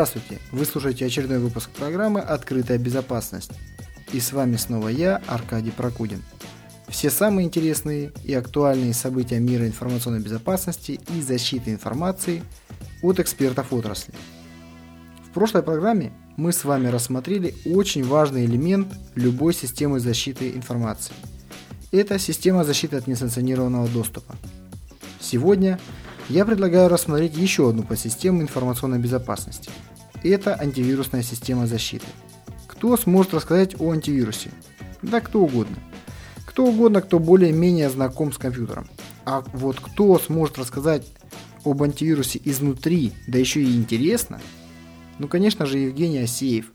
Здравствуйте! Вы слушаете очередной выпуск программы «Открытая безопасность». И с вами снова я, Аркадий Прокудин. Все самые интересные и актуальные события мира информационной безопасности и защиты информации от экспертов отрасли. В прошлой программе мы с вами рассмотрели очень важный элемент любой системы защиты информации. Это система защиты от несанкционированного доступа. Сегодня я предлагаю рассмотреть еще одну подсистему информационной безопасности. Это антивирусная система защиты. Кто сможет рассказать о антивирусе? Да кто угодно. Кто угодно, кто более-менее знаком с компьютером. А вот кто сможет рассказать об антивирусе изнутри, да еще и интересно? Ну, конечно же, Евгений Асеев,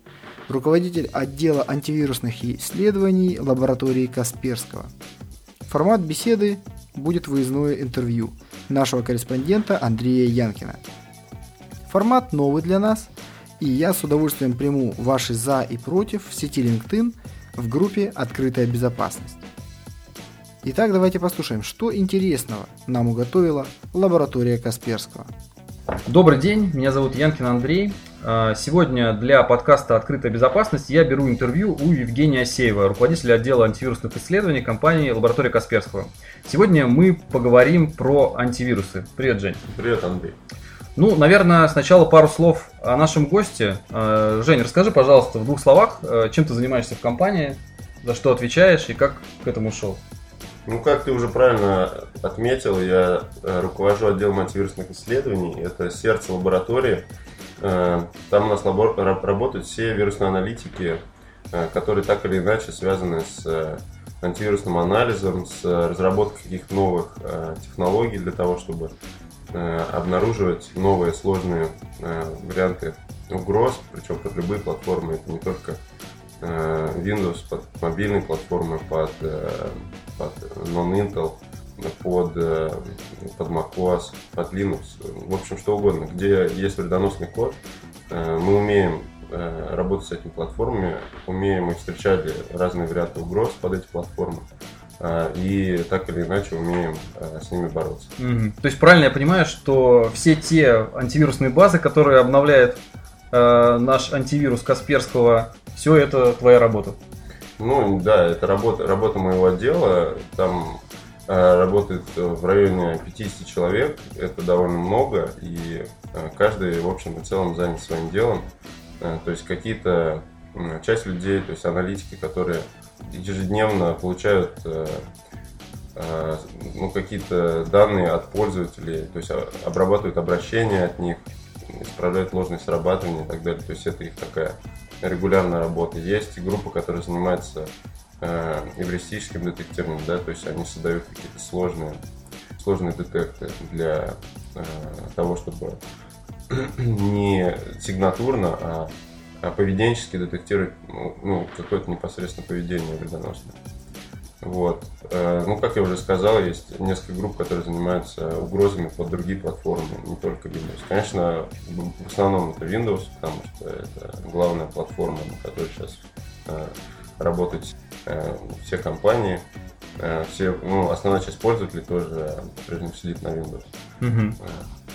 руководитель отдела антивирусных исследований лаборатории Касперского. Формат беседы будет выездное интервью – нашего корреспондента Андрея Янкина. Формат новый для нас, и я с удовольствием приму ваши «за» и «против» в сети LinkedIn в группе «Открытая безопасность». Итак, давайте послушаем, что интересного нам уготовила лаборатория Касперского. Добрый день, меня зовут Янкин Андрей. А, сегодня для подкаста «Открытая безопасность» я беру интервью у Евгения Асеева, руководителя отдела антивирусных исследований компании «Лаборатория Касперского». Сегодня мы поговорим про антивирусы. Привет, Жень. Привет, Андрей. Ну, наверное, сначала пару слов о нашем госте. А, Жень, расскажи, пожалуйста, в двух словах, а, чем ты занимаешься в компании, за что отвечаешь и как к этому шел. Ну, как ты уже правильно отметил, я руковожу отделом антивирусных исследований. Это сердце лаборатории – Э, там у нас работают все вирусные аналитики, э, которые так или иначе связаны с э, антивирусным анализом, с разработкой каких-то новых технологий для того, чтобы обнаруживать новые сложные варианты угроз, причем под любые платформы. Это не только Windows, под мобильные платформы, под, под non-Intel, под, э, под macOS, под Linux, в общем, что угодно. Где есть вредоносный код, э, мы умеем э, работать с этими платформами, умеем их встречать разные варианты угроз под эти платформы и так или иначе умеем с ними бороться. Mm-hmm. То есть правильно я понимаю, что все те антивирусные базы, которые обновляет э, наш антивирус Касперского, все это твоя работа? Ну да, это работа, работа моего отдела. Там Э, работает в районе 50 человек, это довольно много, и э, каждый, в общем и целом, занят своим делом. Э, то есть какие-то часть людей, то есть аналитики, которые ежедневно получают ну, какие-то данные от пользователей, то есть обрабатывают обращения от них, исправляют ложные срабатывания и так далее. То есть это их такая регулярная работа. Есть группа, которая занимается э, эвристическим детектированием, да, то есть они создают какие-то сложные, сложные детекты для э, того, чтобы не сигнатурно, а, а поведенчески детектировать ну, ну, какое-то непосредственно поведение вредоносное. Вот. Э, ну, как я уже сказал, есть несколько групп, которые занимаются угрозами под другие платформы, не только Windows. Конечно, в основном это Windows, потому что это главная платформа, на которой сейчас э, работать э, все компании. Все, ну, основная часть пользователей тоже по-прежнему сидит на Windows. Угу.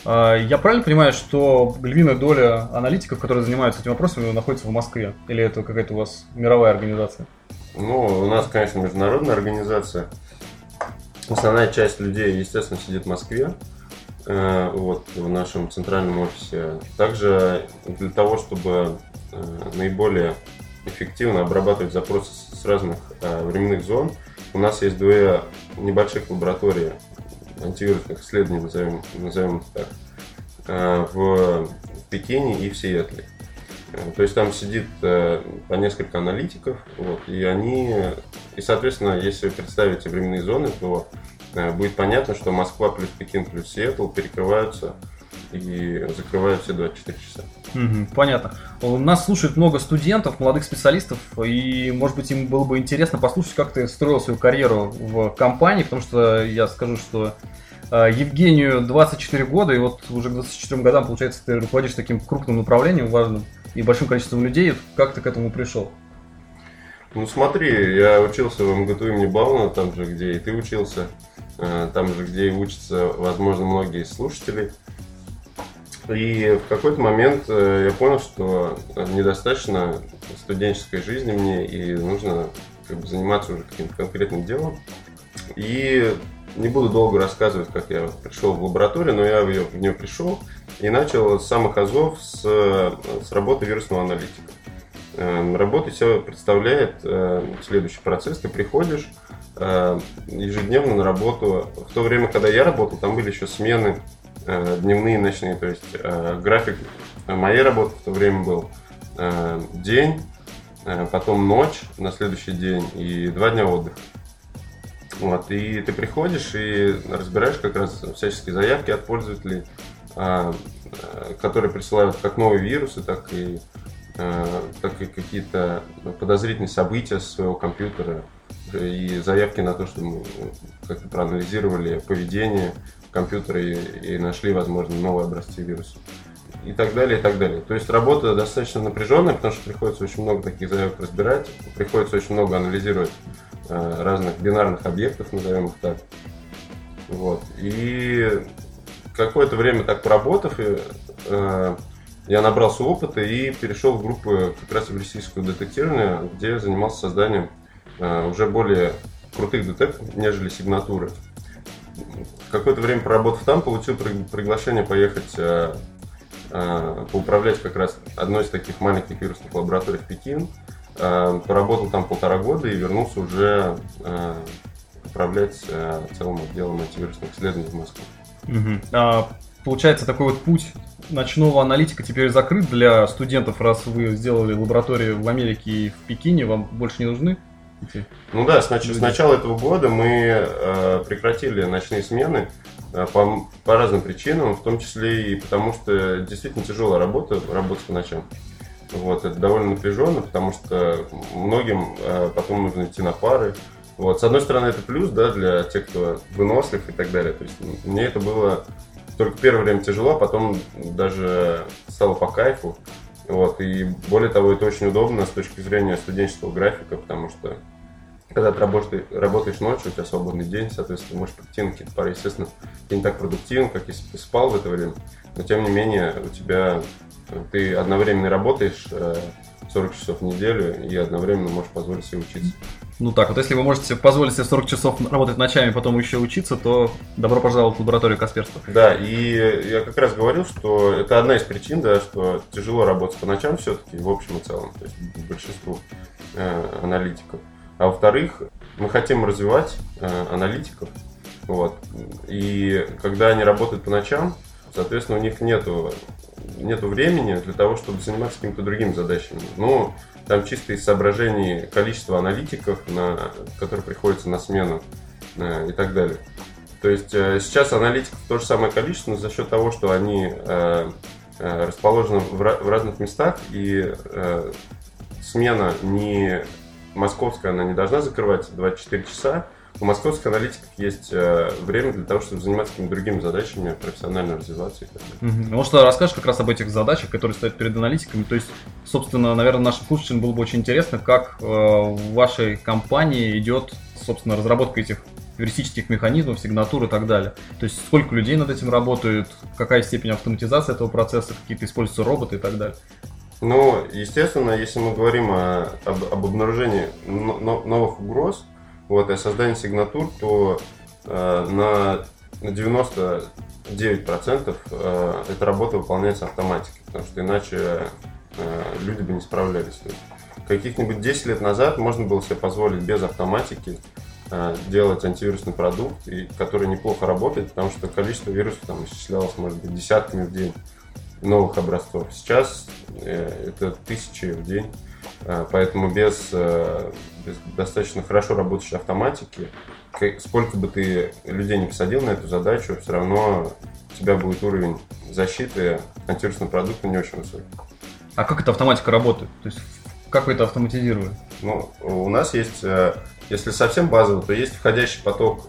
Я правильно понимаю, что львиная доля аналитиков, которые занимаются этим вопросами, находится в Москве? Или это какая-то у вас мировая организация? Ну, у нас, конечно, международная организация. Основная часть людей, естественно, сидит в Москве, э, вот, в нашем центральном офисе. Также для того, чтобы наиболее эффективно обрабатывать запросы с разных э, временных зон. У нас есть две небольших лаборатории антивирусных исследований, назовем, назовем это так, э, в Пекине и в Сиэтле. Э, то есть там сидит э, по несколько аналитиков, вот, и они, и соответственно, если вы представите временные зоны, то э, будет понятно, что Москва плюс Пекин плюс Сиэтл перекрываются и закрывают все 24 часа. Угу, понятно. У нас слушает много студентов, молодых специалистов, и, может быть, им было бы интересно послушать, как ты строил свою карьеру в компании, потому что я скажу, что э, Евгению 24 года, и вот уже к 24 годам, получается, ты руководишь таким крупным направлением важным и большим количеством людей. Как ты к этому пришел? Ну смотри, я учился в МГТУ имени Бауна, там же, где и ты учился, э, там же, где и учатся, возможно, многие слушатели. И в какой-то момент э, я понял, что недостаточно студенческой жизни мне, и нужно как бы, заниматься уже каким-то конкретным делом. И не буду долго рассказывать, как я пришел в лабораторию, но я в, ее, в нее пришел и начал с самых азов с, с работы вирусного аналитика. Эм, работа себя представляет э, следующий процесс. Ты приходишь э, ежедневно на работу. В то время, когда я работал, там были еще смены э, дневные, ночные. То есть график моей работы в то время был день, потом ночь на следующий день и два дня отдыха. Вот, и ты приходишь и разбираешь как раз всяческие заявки от пользователей, которые присылают как новые вирусы, так и Э, так и какие-то подозрительные события со своего компьютера и заявки на то, что мы как-то проанализировали поведение компьютера и, и нашли, возможно, новые образцы вируса. И так далее, и так далее. То есть работа достаточно напряженная, потому что приходится очень много таких заявок разбирать, приходится очень много анализировать э, разных бинарных объектов, назовем их так. Вот. И какое-то время так поработав, и, э, я набрался опыта и перешел в группу как раз в российское детектирование, где занимался созданием э, уже более крутых детекторов, нежели сигнатуры. Какое-то время проработав там, получил приглашение поехать э, э, поуправлять как раз одной из таких маленьких вирусных лабораторий в Пекин. Поработал там полтора года и вернулся уже управлять целым отделом антивирусных исследований в Москве. Угу. А, получается, такой вот путь ночного аналитика теперь закрыт для студентов, раз вы сделали лабораторию в Америке и в Пекине, вам больше не нужны? Эти ну да, с, нач- с начала этого года мы э, прекратили ночные смены э, по, по разным причинам, в том числе и потому, что действительно тяжелая работа, работать по ночам. Вот, это довольно напряженно, потому что многим э, потом нужно идти на пары. Вот, с одной стороны, это плюс, да, для тех, кто вынослив и так далее. То есть мне это было только первое время тяжело, а потом даже стало по кайфу. Вот, и более того, это очень удобно с точки зрения студенческого графика, потому что когда ты работаешь, работаешь ночью, у тебя свободный день, соответственно, можешь прийти на какие-то пары. Естественно, ты не так продуктивен, как если бы ты спал в это время, но тем не менее у тебя ты одновременно работаешь 40 э, часов в неделю и одновременно можешь позволить себе учиться. Ну так, вот если вы можете позволить себе 40 часов работать ночами, потом еще учиться, то добро пожаловать в лабораторию Касперства. Да, и я как раз говорил, что это одна из причин, да, что тяжело работать по ночам все-таки, в общем и целом, то есть большинству э, аналитиков. А во-вторых, мы хотим развивать э, аналитиков, вот, и когда они работают по ночам, соответственно, у них нету нету времени для того, чтобы заниматься какими-то другими задачами. Ну, там чисто из соображений количества аналитиков, на, которые приходится на смену э, и так далее. То есть э, сейчас аналитиков то же самое количество, но за счет того, что они э, э, расположены в, в разных местах и э, смена не московская, она не должна закрывать 24 часа, у московских аналитиков есть э, время для того, чтобы заниматься какими-то другими задачами, профессионально развиваться и так далее. Может, расскажешь как раз об этих задачах, которые стоят перед аналитиками? То есть, собственно, наверное, нашим слушателям было бы очень интересно, как э, в вашей компании идет, собственно, разработка этих эвристических механизмов, сигнатур и так далее. То есть сколько людей над этим работают, какая степень автоматизации этого процесса, какие-то используются роботы и так далее. Ну, естественно, если мы говорим о, об, об обнаружении новых угроз, вот, и создание сигнатур, то э, на, на 99% э, эта работа выполняется автоматикой, потому что иначе э, люди бы не справлялись. Каких-нибудь 10 лет назад можно было себе позволить без автоматики э, делать антивирусный продукт, и, который неплохо работает, потому что количество вирусов там исчислялось, может быть, десятками в день новых образцов. Сейчас э, это тысячи в день. Э, поэтому без, э, без достаточно хорошо работающей автоматики, сколько бы ты людей не посадил на эту задачу, все равно у тебя будет уровень защиты антивирусного продукта не очень высокий. А как эта автоматика работает? То есть как вы это автоматизировали? Ну, у нас есть, если совсем базово, то есть входящий поток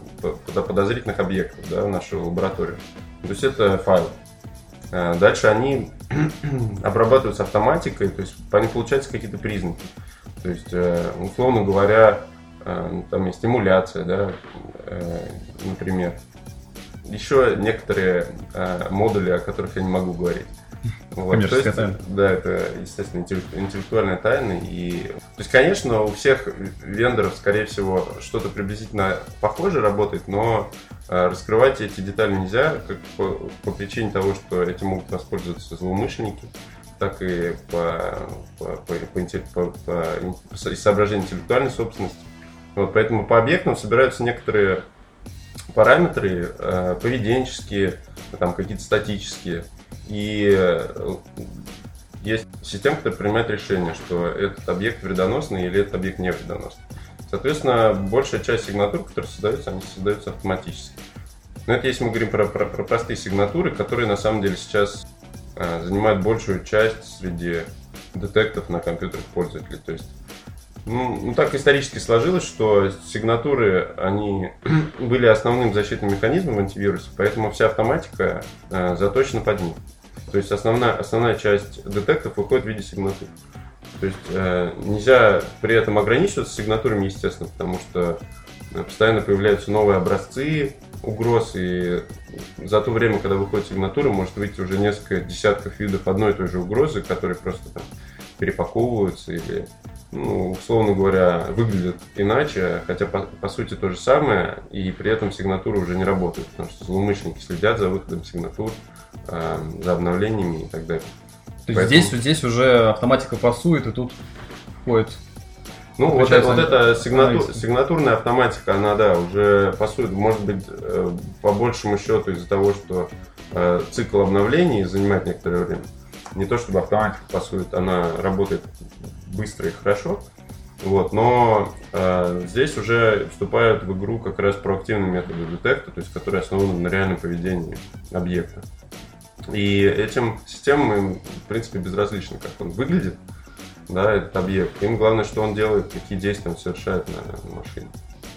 подозрительных объектов да, в нашу лабораторию. То есть это файл. Э, дальше они обрабатываются автоматикой, то есть по ним получаются какие-то признаки. То есть, э, условно говоря, э, там есть стимуляция, да, например. еще некоторые модули, о которых я не могу говорить. Вот, Коммерческая есть, тайна. Да, это, естественно, интеллектуальная тайна. И, то есть, конечно, у всех вендоров, скорее всего, что-то приблизительно похожее работает, но э, раскрывать эти детали нельзя, как по, по причине того, что этим могут воспользоваться злоумышленники, так и по, по, по, по, по, по, по соображению интеллектуальной собственности. Вот, поэтому по объектам собираются некоторые параметры э, поведенческие, там какие-то статические. И э, есть система, которая принимает решение, что этот объект вредоносный или этот объект не вредоносный. Соответственно, большая часть сигнатур, которые создаются, они создаются автоматически. Но это если мы говорим про, про, про простые сигнатуры, которые на самом деле сейчас э, занимают большую часть среди детектов на компьютерах пользователей. То есть ну, ну, так исторически сложилось, что сигнатуры, они были основным защитным механизмом в антивирусе, поэтому вся автоматика э, заточена под них. То есть основная, основная часть детектов выходит в виде сигнатур. То есть э, нельзя при этом ограничиваться сигнатурами, естественно, потому что постоянно появляются новые образцы угроз, и за то время, когда выходит сигнатура, может выйти уже несколько десятков видов одной и той же угрозы, которые просто там перепаковываются или ну, условно говоря, выглядят иначе, хотя по, по сути то же самое, и при этом сигнатуры уже не работают, потому что злоумышленники следят за выходом сигнатур, э, за обновлениями и так далее. То есть Поэтому... здесь, здесь уже автоматика пасует, и тут входит ну, вот, это, вот эта сигнатур, сигнатурная автоматика, она, да, уже пасует, может быть, э, по большему счету из-за того, что э, цикл обновлений занимает некоторое время. Не то чтобы автоматика пасует, она работает быстро и хорошо. Вот, но э, здесь уже вступают в игру как раз проактивные методы детекта, то есть которые основаны на реальном поведении объекта. И этим системам им, в принципе, безразлично, как он выглядит, да, этот объект. Им главное, что он делает, какие действия он совершает на, машине.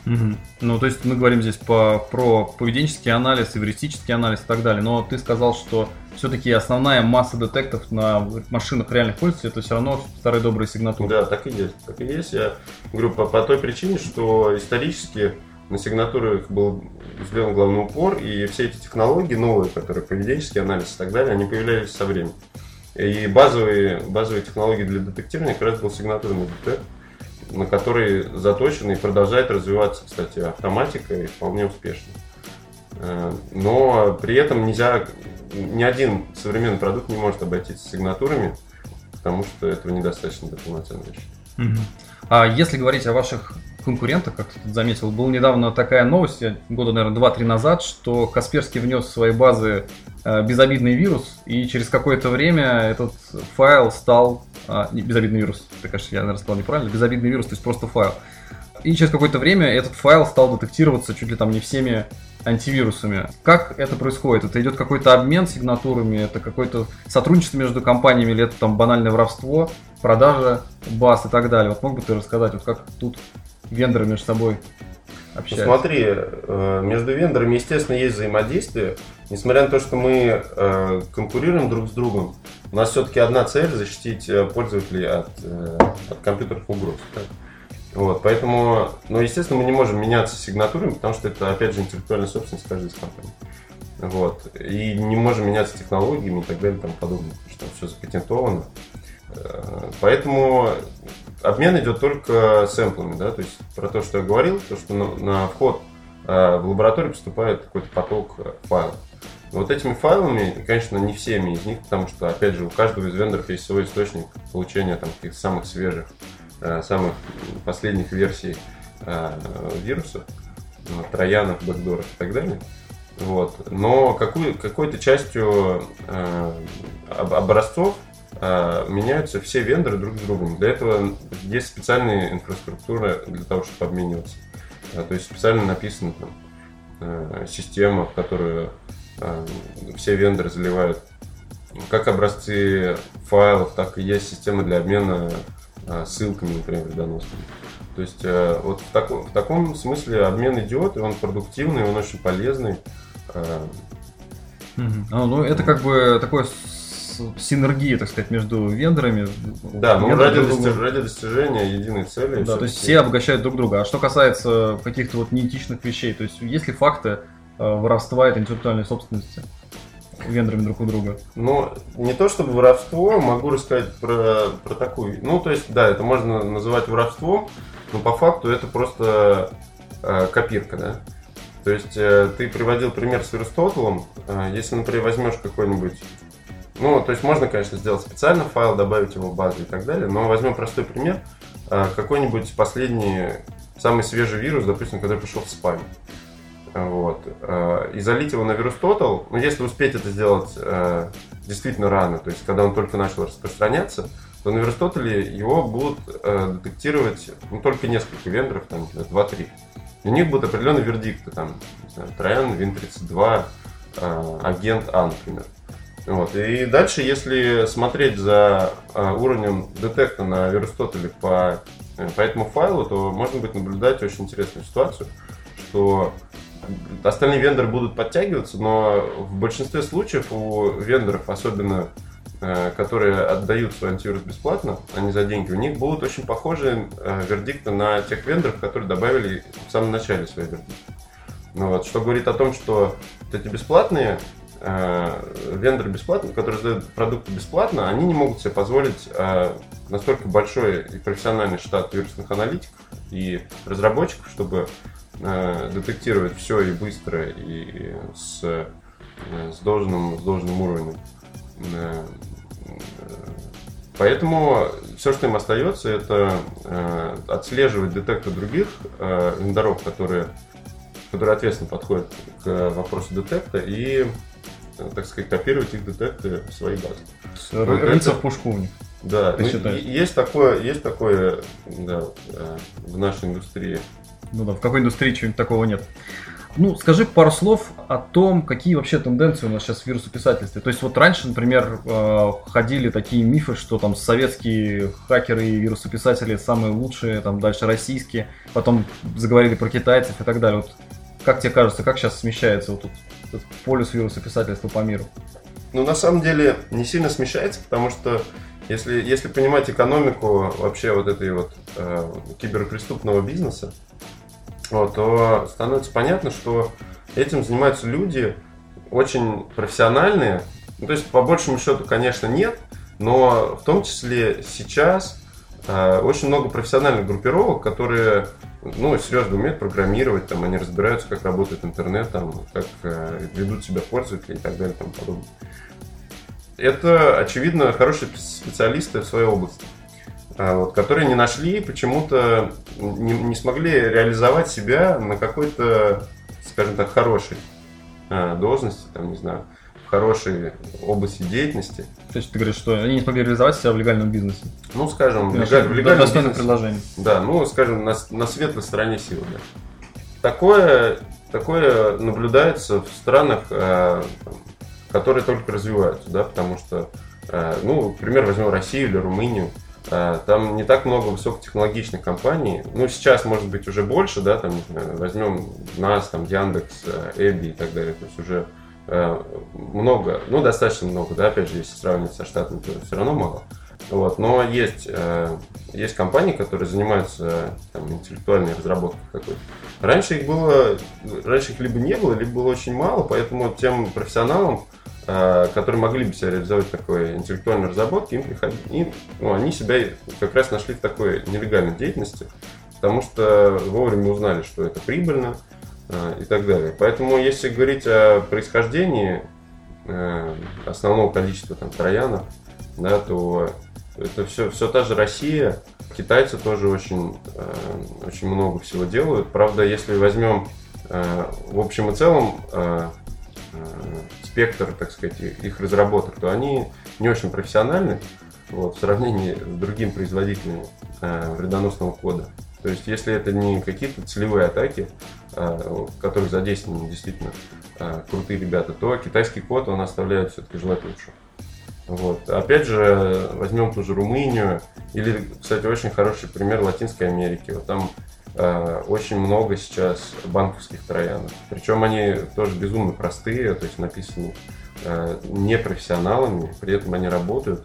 Угу. Ну, то есть мы говорим здесь по, про поведенческий анализ, эвристический анализ и так далее. Но ты сказал, что все-таки основная масса детектов на машинах реальных пользователей это все равно старые добрые сигнатуры. Да, так и есть. Так и есть. Я говорю по, по той причине, что исторически на сигнатурах был сделан главный упор, и все эти технологии новые, которые поведенческий анализ и так далее, они появлялись со временем. И базовые, базовые технологии для детектирования как раз был сигнатурный детект на который заточена и продолжает развиваться, кстати, автоматика и вполне успешно. Э, но при этом нельзя, ни один современный продукт не может обойтись сигнатурами, потому что этого недостаточно для полноценной защиты. А если говорить о ваших конкурентах, как ты заметил, была недавно такая новость, года, наверное, 2-3 назад, что Касперский внес в свои базы э, безобидный вирус, и через какое-то время этот файл стал... А, не, безобидный вирус, ты, конечно, я, наверное, сказал неправильно. Безобидный вирус, то есть просто файл. И через какое-то время этот файл стал детектироваться чуть ли там не всеми антивирусами. Как это происходит? Это идет какой-то обмен сигнатурами, это какое-то сотрудничество между компаниями, или это там банальное воровство, продажа баз и так далее. Вот мог бы ты рассказать, вот как тут вендоры между собой общаются? Смотри, э, между вендорами, естественно, есть взаимодействие. Несмотря на то, что мы э, конкурируем друг с другом, у нас все-таки одна цель защитить э, пользователей от, от компьютерных угроз. Вот, поэтому, ну, естественно, мы не можем меняться сигнатурами, потому что это, опять же, интеллектуальная собственность каждой из компаний. Вот. И не можем меняться технологиями и так далее и тому подобное, потому что все запатентовано. Поэтому обмен идет только сэмплами, да, то есть про то, что я говорил, то, что на, на вход э, в лабораторию поступает какой-то поток э, файлов. Вот этими файлами, конечно, не всеми из них, потому что, опять же, у каждого из вендоров есть свой источник получения там каких-то самых свежих Э, самых последних версий э, вирусов, э, троянов, бэкдоров и так далее. Вот. Но какую, какой-то частью образцов меняются все вендоры друг с другом. Для этого есть специальная инфраструктура для того, чтобы обмениваться. То есть специально написана там, система, в которую все вендоры заливают как образцы файлов, так и есть система для обмена а, ссылками, например, вредоносными. То есть вот в таком, в таком смысле обмен идет, и он продуктивный, он очень полезный. А, ну, это как бы такое синергия, так сказать, между вендорами. Да, ну ради, достиж... ради достижения единой цели. Да, то есть все обогащают друг друга. А что касается каких-то вот неэтичных вещей, то есть есть ли факты воровства этой интеллектуальной собственности вендорами друг у друга? Ну, не то чтобы воровство, могу рассказать про, про такую. Ну, то есть, да, это можно называть воровством, но по факту это просто э, копирка, да. То есть э, ты приводил пример с Аристотелем. Э, если, например, возьмешь какой-нибудь ну, то есть можно, конечно, сделать специально файл, добавить его в базу и так далее, но возьмем простой пример. Э, какой-нибудь последний, самый свежий вирус, допустим, который пришел в спам. Вот. Э, и залить его на вирус Total, ну, если успеть это сделать э, действительно рано, то есть когда он только начал распространяться, то на вирус Total его будут детектировать ну, только несколько вендоров, там, 2-3. И у них будут определенные вердикты, там, не знаю, Троян, Вин32, агент А, например. Вот. И дальше, если смотреть за уровнем детекта на Верстотеле по, по этому файлу, то можно будет наблюдать очень интересную ситуацию, что остальные вендоры будут подтягиваться, но в большинстве случаев у вендоров, особенно э, которые отдают свой антивирус бесплатно, а не за деньги, у них будут очень похожие э, вердикты на тех вендоров, которые добавили в самом начале свои вердикты. Ну вот, что говорит о том, что вот эти бесплатные э, вендоры бесплатно, которые сдают продукты бесплатно, они не могут себе позволить настолько большой и профессиональный штат вирусных аналитиков и разработчиков, чтобы Э, детектировать все и быстро, и с, э, с, должным, с должным уровнем. Э, поэтому все, что им остается, это отслеживать детекты других вендоров, которые, которые ответственно подходят к вопросу детекта, и, так сказать, копировать их детекты в свои базы. Рыться в пушку у них. Да, ну, есть такое, есть такое да, в нашей индустрии ну да, в какой индустрии чего-нибудь такого нет. Ну, скажи пару слов о том, какие вообще тенденции у нас сейчас в вирусописательстве. То есть вот раньше, например, э, ходили такие мифы, что там советские хакеры и вирусописатели самые лучшие, там дальше российские, потом заговорили про китайцев и так далее. Вот как тебе кажется, как сейчас смещается вот тут этот полюс вирусописательства по миру? Ну, на самом деле, не сильно смещается, потому что если, если понимать экономику вообще вот этой вот э, киберпреступного бизнеса, вот, то становится понятно, что этим занимаются люди очень профессиональные. Ну, то есть, по большему счету, конечно, нет, но в том числе сейчас э, очень много профессиональных группировок, которые ну, серьезно умеют программировать, там, они разбираются, как работает интернет, там, как э, ведут себя пользователи и так далее тому подобное. Это, очевидно, хорошие специалисты в своей области. А, вот, которые не нашли, почему-то не, не смогли реализовать себя на какой-то, скажем так, хорошей а, должности, там, не знаю, в хорошей области деятельности. То есть ты говоришь, что они не смогли реализовать себя в легальном бизнесе? Ну, скажем, в, легаль, в легальном бизнесе. предложение. Да, ну, скажем, на, на светлой стороне силы, да. Такое, такое наблюдается в странах, э, которые только развиваются, да, потому что, э, ну, например, возьмем Россию или Румынию, а, там не так много высокотехнологичных компаний. Ну, сейчас, может быть, уже больше, да, там, возьмем нас, там, Яндекс, Эбби и так далее. То есть уже э, много, ну, достаточно много, да, опять же, если сравнивать со штатами, то все равно мало. Вот, но есть, э, есть компании, которые занимаются там, интеллектуальной разработкой какой-то. Раньше их было, раньше их либо не было, либо было очень мало, поэтому тем профессионалам, Э, которые могли бы себя реализовать такой интеллектуальной разработки, им приходили, ну, они себя как раз нашли в такой нелегальной деятельности, потому что вовремя узнали, что это прибыльно э, и так далее. Поэтому, если говорить о происхождении э, основного количества там, троянов, да, то это все, все та же Россия, китайцы тоже очень, очень много всего делают. Правда, если возьмем в общем и целом спектр, так сказать, их разработок, то они не очень профессиональны вот, в сравнении с другим производителями э, вредоносного кода. То есть, если это не какие-то целевые атаки, э, в которых задействованы действительно э, крутые ребята, то китайский код, он оставляет все-таки желать лучше. Вот. Опять же, возьмем ту же Румынию, или, кстати, очень хороший пример Латинской Америки. Вот там Э, очень много сейчас банковских троянов. Причем они тоже безумно простые, то есть написаны э, не профессионалами, при этом они работают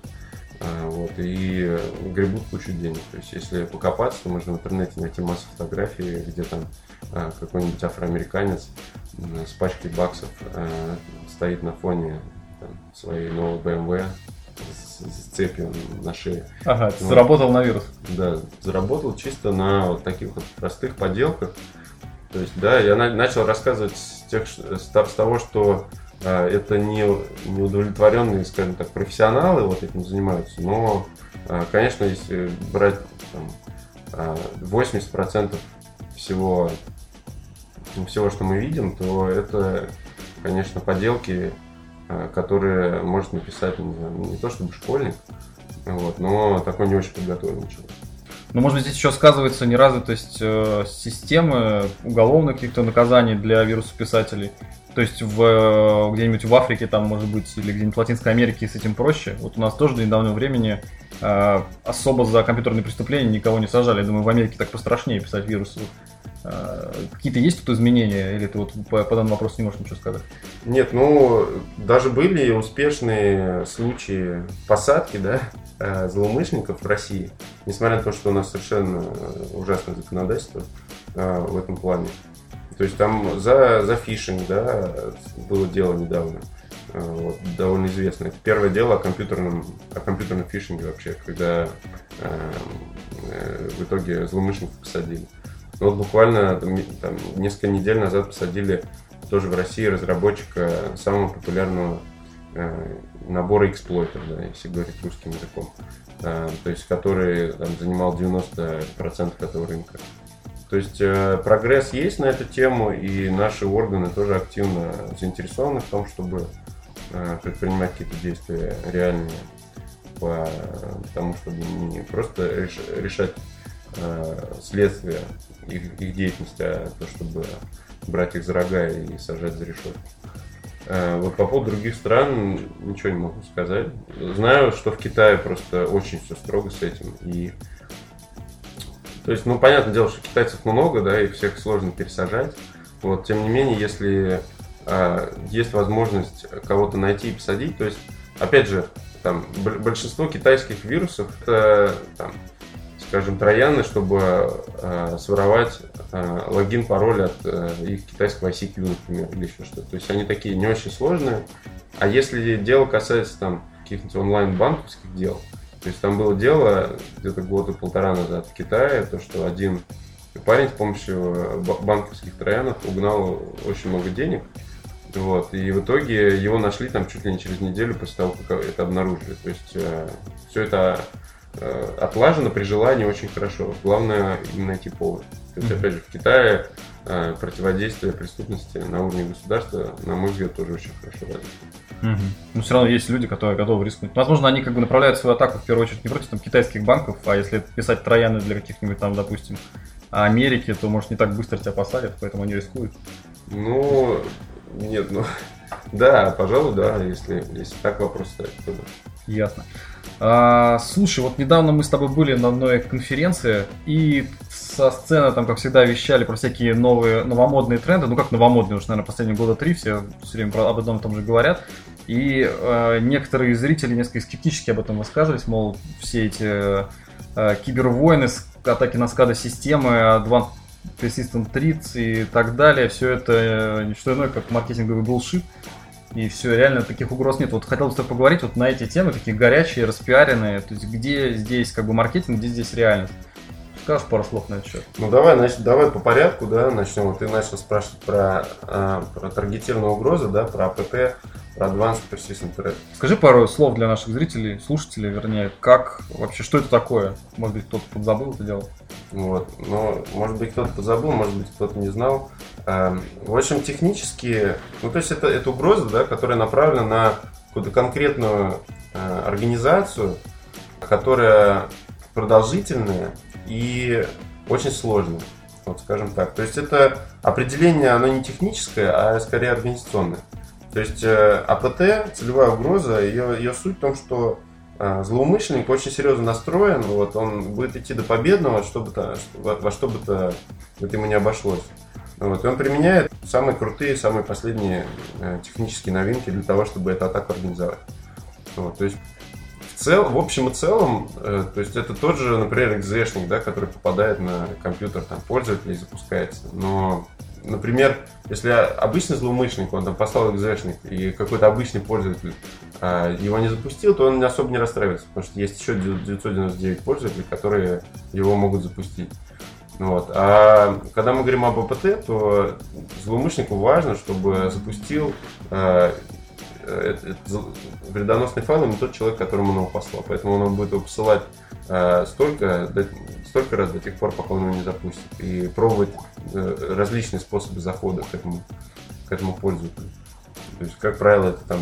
вот, и гребут кучу денег. То есть если покопаться, то можно в интернете найти массу фотографий, где там какой-нибудь афроамериканец с пачкой баксов э, стоит на фоне там, своей новой BMW с, с цепью на шее. Ага, вот. заработал на вирус. Да, заработал чисто на вот таких вот простых поделках. То есть, да, я на, начал рассказывать с, тех, с, с того, что а, это не, не удовлетворенные, скажем так, профессионалы вот этим занимаются, но, а, конечно, если брать там, 80% а, всего, всего, что мы видим, то это, конечно, поделки, которые может написать не, знаю, не то чтобы школьник, вот, но такой не очень подготовленный человек. Ну, может быть, здесь еще сказывается неразвитость э, системы уголовных каких-то наказаний для вирусописателей. То есть в, э, где-нибудь в Африке, там, может быть, или где-нибудь в Латинской Америке с этим проще. Вот у нас тоже до недавнего времени э, особо за компьютерные преступления никого не сажали. Я думаю, в Америке так пострашнее писать вирусы. Э, какие-то есть тут изменения, или ты вот по, по данному вопросу не можешь ничего сказать? Нет, ну, даже были успешные случаи посадки, да, э, злоумышленников в России, несмотря на то, что у нас совершенно ужасное законодательство э, в этом плане. То есть там за, за фишинг, да, было дело недавно. Э, вот, довольно известно. Это первое дело о компьютерном, о компьютерном фишинге вообще, когда э, э, в итоге злоумышленников посадили. Вот буквально там, там, несколько недель назад посадили тоже в России разработчика самого популярного э, набора эксплойтов, да, если говорить русским языком. Э, то есть который там, занимал 90% этого рынка. То есть э, прогресс есть на эту тему, и наши органы тоже активно заинтересованы в том, чтобы э, предпринимать какие-то действия реальные по тому, чтобы не просто реш, решать э, следствие их, их деятельности, а то, чтобы брать их за рога и сажать за решетку. Вот по поводу других стран ничего не могу сказать. Знаю, что в Китае просто очень все строго с этим, и то есть, ну, понятное дело, что китайцев много, да, и всех сложно пересажать. Вот, тем не менее, если э, есть возможность кого-то найти и посадить, то есть, опять же, там, большинство китайских вирусов это, там, скажем, трояны, чтобы э, своровать э, логин, пароль от э, их китайского ICQ, например, или еще что-то. То есть они такие не очень сложные. А если дело касается там каких-нибудь онлайн-банковских дел, то есть там было дело где-то года полтора назад в Китае, то, что один парень с помощью банковских троянов угнал очень много денег. Вот, и в итоге его нашли там чуть ли не через неделю после того, как это обнаружили. То есть э, все это э, отлажено при желании очень хорошо. Главное именно найти повод. То есть, опять же, в Китае э, противодействие преступности на уровне государства, на мой взгляд, тоже очень хорошо развито. Угу. Но все равно есть люди, которые готовы рискнуть. Возможно, они как бы направляют свою атаку в первую очередь не против там, китайских банков, а если писать трояны для каких-нибудь там, допустим, Америки, то, может, не так быстро тебя посадят, поэтому они рискуют. Ну, нет, ну, да, пожалуй, да, если, если так вопрос ставить, то да. Ясно. А, слушай, вот недавно мы с тобой были на одной конференции, и со сцены там, как всегда, вещали про всякие новые, новомодные тренды. Ну, как новомодные, уж, наверное, последние года три все все время об одном и том же говорят. И э, некоторые зрители несколько скептически об этом высказывались, мол, все эти э, кибервойны, атаки на SCADA-системы, Advanced Persistent Threats и так далее, все это э, не что иное, как маркетинговый булшит. И все, реально таких угроз нет. Вот хотел бы с тобой поговорить вот на эти темы, такие горячие, распиаренные. То есть где здесь как бы маркетинг, где здесь реальность. Скажешь пару слов на этот счет? Ну давай, значит, давай по порядку, да, начнем. Вот ты начал спрашивать про, э, про таргетированную угрозу, да, про АПТ, про Advanced Persistent Threat. Скажи пару слов для наших зрителей, слушателей, вернее, как вообще, что это такое? Может быть, кто-то подзабыл это дело? Вот, ну, может быть, кто-то подзабыл, может быть, кто-то не знал. Эм, в общем, технически, ну, то есть это, это угроза, да, которая направлена на какую-то конкретную э, организацию, которая продолжительная и очень сложная. Вот скажем так. То есть это определение, оно не техническое, а скорее организационное. То есть э, АПТ, целевая угроза, ее, ее суть в том, что э, злоумышленник очень серьезно настроен, вот, он будет идти до победного, чтобы -то, во, во что бы то это ему не обошлось. Вот, и он применяет самые крутые, самые последние э, технические новинки для того, чтобы эту атаку организовать. Вот, то есть цел, в общем и целом, э, то есть это тот же, например, экзешник, да, который попадает на компьютер там, пользователя и запускается. Но например, если обычный злоумышленник, он там послал экзешник, и какой-то обычный пользователь а, его не запустил, то он особо не расстраивается, потому что есть еще 999 пользователей, которые его могут запустить. Вот. А когда мы говорим об АПТ, то злоумышленнику важно, чтобы запустил э, этот вредоносный файл не тот человек, которому он его послал. Поэтому он будет его посылать э, столько, столько раз до тех пор, пока он его не запустит. И пробовать э, различные способы захода к этому, к этому пользователю. То есть, как правило, это там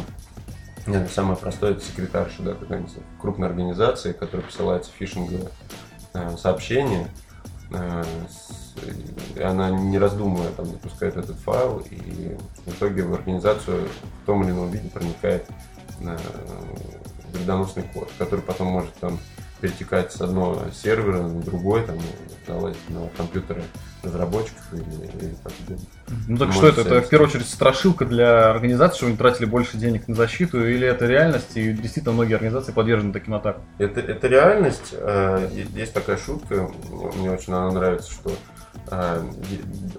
наверное, самое простое это секретарша, да, какая-нибудь крупная организация, которая посылается фишинговое э, сообщение, э, и она не раздумывая там запускает этот файл, и в итоге в организацию в том или ином виде проникает э, вредоносный код, который потом может там перетекать с одного сервера на другой, там, залазить на компьютеры разработчиков или, или как Ну так что это? Это в первую очередь страшилка для организации, чтобы они тратили больше денег на защиту, или это реальность, и действительно многие организации подвержены таким атакам? Это, это реальность. Э, есть такая шутка, мне очень она нравится, что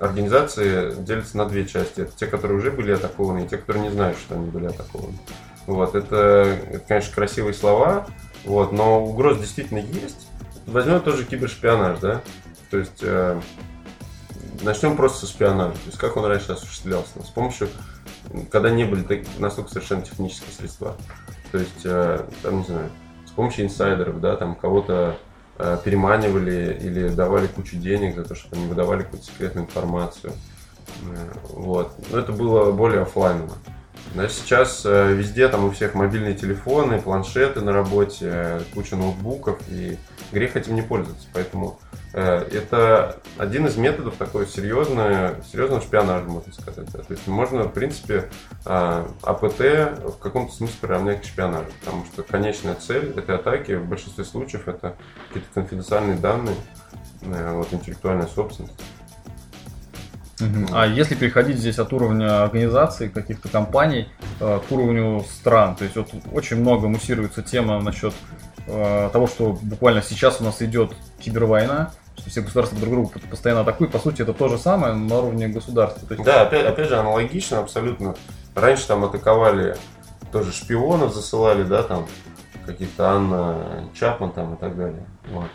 организации делятся на две части. Это те, которые уже были атакованы, и те, которые не знают, что они были атакованы. Вот, это, это конечно, красивые слова, вот, но угроз действительно есть. Возьмем тоже кибершпионаж, да? То есть э, начнем просто с шпионажа. То есть как он раньше осуществлялся? С помощью, когда не были настолько совершенно технические средства. То есть, э, там, не знаю, с помощью инсайдеров, да, там кого-то переманивали или давали кучу денег за то, чтобы они выдавали какую-то секретную информацию. Э, вот. Но это было более офлайново. Да, сейчас э, везде там у всех мобильные телефоны, планшеты на работе, э, куча ноутбуков, и грех этим не пользоваться. Поэтому э, это один из методов такой серьезного, серьезного шпионажа, можно сказать. То есть можно, в принципе, э, АПТ в каком-то смысле приравнять к шпионажу, потому что конечная цель этой атаки в большинстве случаев это какие-то конфиденциальные данные, э, вот, интеллектуальная собственность. Угу. А если переходить здесь от уровня организаций, каких-то компаний э, к уровню стран, то есть вот очень много муссируется тема насчет э, того, что буквально сейчас у нас идет кибервойна, что все государства друг друга постоянно атакуют. По сути, это то же самое на уровне государства. есть... Да, опять, опять же, аналогично абсолютно. Раньше там атаковали тоже шпионов, засылали, да, там каких-то Анна Чапман там и так далее. Вот.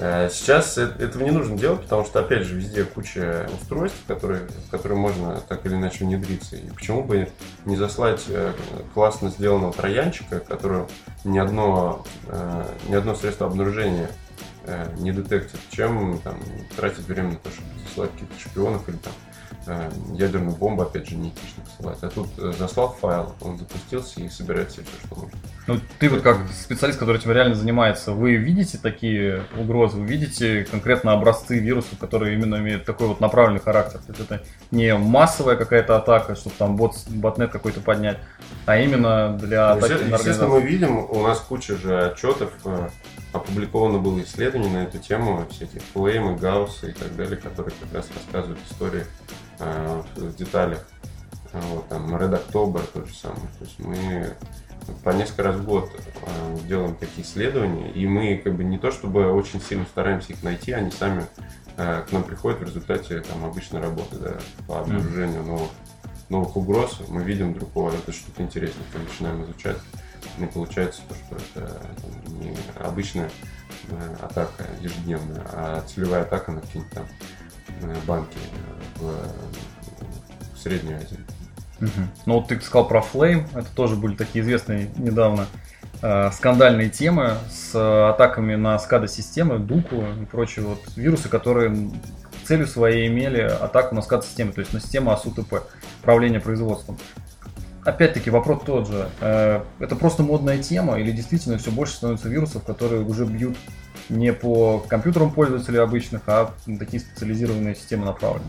Э, сейчас этого не нужно делать, потому что, опять же, везде куча устройств, которые, в которые можно так или иначе внедриться. И почему бы не заслать э, классно сделанного троянчика, который ни одно, э, ни одно средство обнаружения не детектит, чем там, тратить время на то, чтобы заслать каких-то шпионов или там Э, ядерную бомбу, опять же, не этично посылать. А тут э, заслал файл, он запустился и собирает все, что нужно. Ну, ты вот как специалист, который этим реально занимается, вы видите такие угрозы, вы видите конкретно образцы вирусов, которые именно имеют такой вот направленный характер? То есть это не массовая какая-то атака, чтобы там бот, ботнет какой-то поднять, а именно для ну, атаки на Естественно, мы видим, у нас куча же отчетов, э, опубликовано было исследование на эту тему, все эти флеймы, гауссы и так далее, которые как раз рассказывают истории э, в деталях. Вот, там, Red October то же самое. То есть мы по несколько раз в год э, делаем такие исследования, и мы как бы не то чтобы очень сильно стараемся их найти, они сами э, к нам приходят в результате там, обычной работы да, по обнаружению новых, новых угроз. Мы видим вдруг, о, это что-то интересное, мы начинаем изучать. И получается то, что это там, не обычная э, атака ежедневная, а целевая атака на какие-то там банки в, в Средней Азии. Угу. Ну вот ты сказал про Flame, это тоже были такие известные недавно э, скандальные темы с э, атаками на SCADA-системы, Дуку и прочие вот вирусы, которые целью своей имели атаку на SCADA-системы, то есть на систему АСУТП, управления производством. Опять-таки вопрос тот же. Э, это просто модная тема или действительно все больше становится вирусов, которые уже бьют не по компьютерам пользователей обычных, а такие специализированные системы направлены?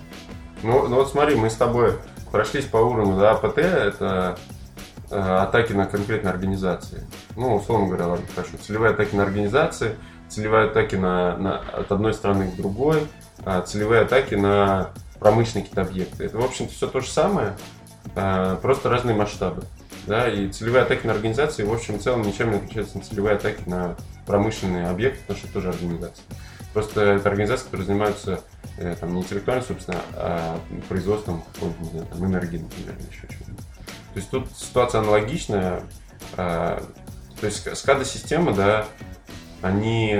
Ну, ну вот смотри, мы с тобой прошлись по уровню, да, АПТ это э, атаки на конкретные организации. Ну, условно говоря, ладно, хорошо. Целевые атаки на организации, целевые атаки на, на, от одной страны к другой, а целевые атаки на промышленные какие-то объекты. Это, в общем-то, все то же самое, а, просто разные масштабы. Да, и целевые атаки на организации, в общем и целом, ничем не отличаются на целевые атаки на промышленные объекты, потому что это тоже организация. Просто это организация, которая занимается э, там, не интеллектуальной, собственно, а производством не знаю, там, энергии, например, или еще чего-нибудь. То есть тут ситуация аналогичная. А, то есть SCADA-системы, да, они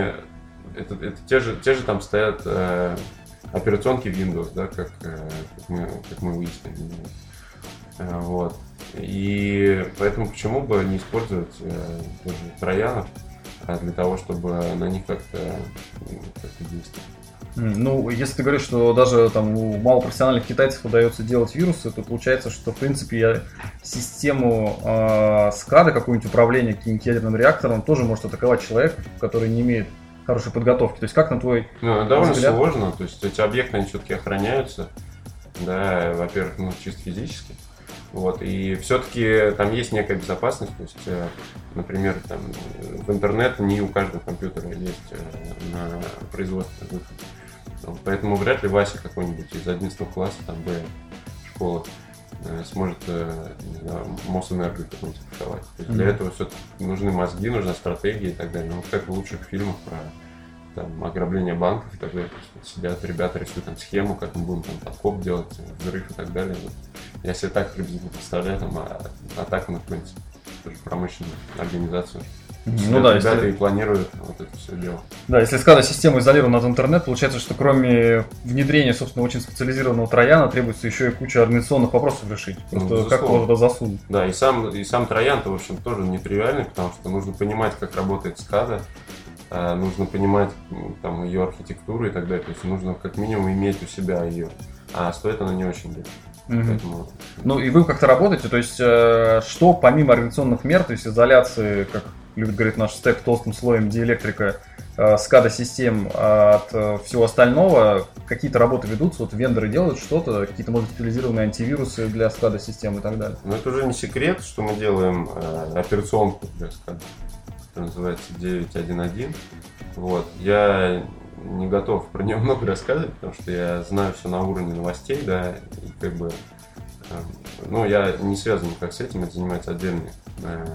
это, это те же, те же там стоят э, операционки Windows, да, как, э, как, мы, как мы выяснили. Э, вот. И поэтому почему бы не использовать э, тоже троянов а для того, чтобы на них как-то как действовать. Ну, если ты говоришь, что даже там у малопрофессиональных китайцев удается делать вирусы, то получается, что в принципе я систему э, скада, какую-нибудь управление каким-нибудь ядерным реактором тоже может атаковать человек, который не имеет хорошей подготовки. То есть как на твой Ну, довольно взгляд... сложно. То есть эти объекты, они все-таки охраняются. Да, во-первых, ну, чисто физически. Вот, и все-таки там есть некая безопасность, то есть, э, например, там, в интернет не у каждого компьютера есть э, на производство выход. Поэтому вряд ли Вася какой-нибудь из 11 класса, там, Б, школы, э, сможет, Мосэнерго какой-нибудь есть mm-hmm. для этого все нужны мозги, нужна стратегия и так далее. Ну, как в лучших фильмах про там, ограбление банков и так далее. Сидят ребята, рисуют там схему, как мы будем там подкоп делать, взрыв и так далее. Вот. Я себе так приблизительно представляю, там, а, атаку на какую-нибудь промышленную организацию. Ну да, ребята если... и планируют вот это все дело. Да, если SCADA система изолирована от интернета, получается, что кроме внедрения, собственно, очень специализированного трояна, требуется еще и куча организационных вопросов решить. Ну, Просто как его туда засунуть. Да, и сам, и сам троян-то, в общем, тоже нетривиальный, потому что нужно понимать, как работает SCADA, нужно понимать там ее архитектуру и так далее. То есть нужно как минимум иметь у себя ее. А стоит она не очень. Угу. Поэтому... Ну и вы как-то работаете, то есть э, что помимо организационных мер, то есть изоляции, как любит говорить наш стек толстым слоем диэлектрика, э, скада систем от э, всего остального, какие-то работы ведутся, вот вендоры делают что-то, какие-то, может, специализированные антивирусы для скада систем и так далее. Ну это уже не секрет, что мы делаем операционку для скада который называется 9.1.1. Вот. Я не готов про нее много рассказывать, потому что я знаю все на уровне новостей, да, и как бы, э, ну, я не связан никак с этим, это занимается отдельный, э,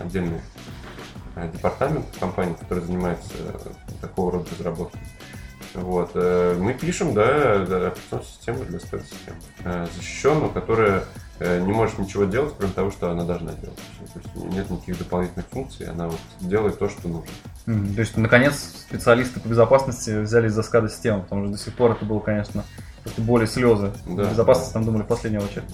отдельный э, департамент компании, который занимается такого рода разработкой. Вот. Мы пишем, да, операционную систему для спецсистем, защищенную, которая Э, не может ничего делать, кроме того, что она должна делать. То есть нет никаких дополнительных функций, она вот делает то, что нужно. Mm, то есть, наконец, специалисты по безопасности взялись за SCADA систему, потому что до сих пор это было, конечно, просто боли слезы. Да, безопасность там думали в последнюю очередь.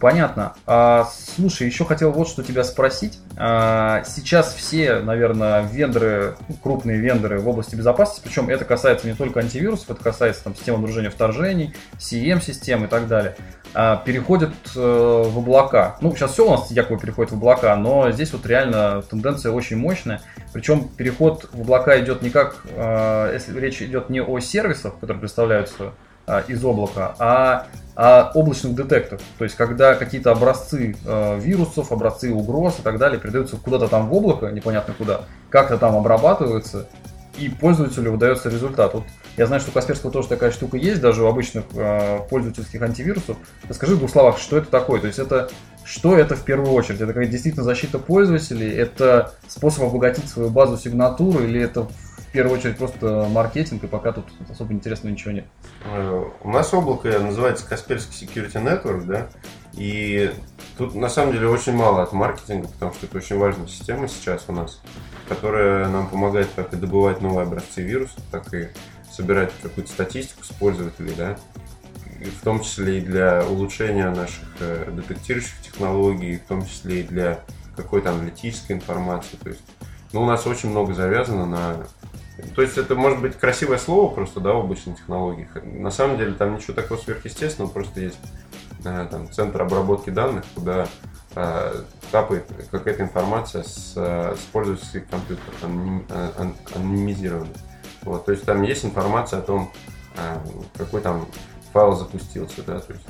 Понятно. А, слушай, еще хотел вот что тебя спросить. А, сейчас все, наверное, вендоры, ну, крупные вендоры в области безопасности, причем это касается не только антивирусов, это касается там, систем обнаружения вторжений, CM-систем и так далее, а, переходят э, в облака. Ну, сейчас все у нас якобы переходит в облака, но здесь вот реально тенденция очень мощная. Причем переход в облака идет не как, э, если речь идет не о сервисах, которые представляются э, из облака, а а облачных детекторов. То есть, когда какие-то образцы э, вирусов, образцы угроз и так далее передаются куда-то там в облако, непонятно куда, как-то там обрабатываются, и пользователю выдается результат. Вот я знаю, что у Касперского тоже такая штука есть, даже у обычных э, пользовательских антивирусов. Расскажи в двух словах, что это такое? То есть это что это в первую очередь? Это какая действительно защита пользователей? Это способ обогатить свою базу сигнатуры или это первую очередь просто маркетинг, и пока тут особо интересного ничего нет. Э, у нас облако называется Касперский Security Network, да, и тут на самом деле очень мало от маркетинга, потому что это очень важная система сейчас у нас, которая нам помогает как и добывать новые образцы вирусов, так и собирать какую-то статистику с пользователей, да, и в том числе и для улучшения наших э, детектирующих технологий, в том числе и для какой-то аналитической информации. То есть, ну, у нас очень много завязано на то есть это может быть красивое слово просто, да, в обычных технологиях. На самом деле там ничего такого сверхъестественного, просто есть э, там, центр обработки данных, куда э, капает какая-то информация с, с пользовательских компьютеров, аноним, ан, анонимизированная. Вот, то есть там есть информация о том, э, какой там файл запустился, да, то есть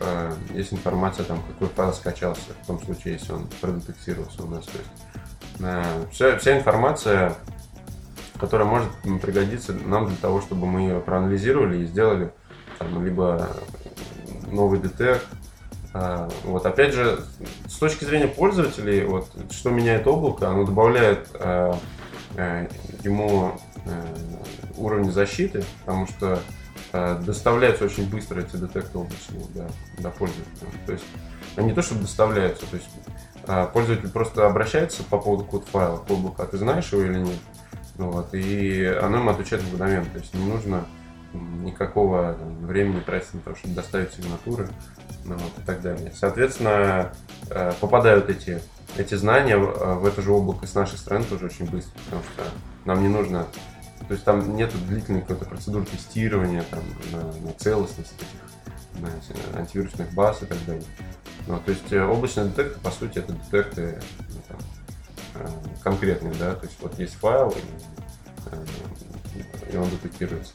э, есть информация там, какой файл скачался, в том случае, если он продетектировался у нас. То есть, э, вся, вся информация которая может пригодиться нам для того, чтобы мы ее проанализировали и сделали там, либо новый детект. А, вот опять же, с точки зрения пользователей, вот что меняет облако, оно добавляет а, а, ему уровень защиты, потому что э, доставляются очень быстро эти детекты облачные да, до пользователя. То есть они не то, чтобы доставляются, то есть э, пользователь просто обращается по поводу код файла к облаку, а ты знаешь его или нет. Ну, вот, и оно ему отвечает мгновенно. То есть не нужно никакого там, времени тратить на то, чтобы доставить сигнатуры ну, вот, и так далее. Соответственно, э, попадают эти, эти знания в это же облако с нашей стороны тоже очень быстро, потому что нам не нужно то есть там нет длительной какой-то процедуры тестирования там, на, на целостность этих на антивирусных баз и так далее. Ну, то есть э, облачные детекторы, по сути, это детекторы ну, э, конкретные, да, то есть вот есть файл, и, и он детектируется.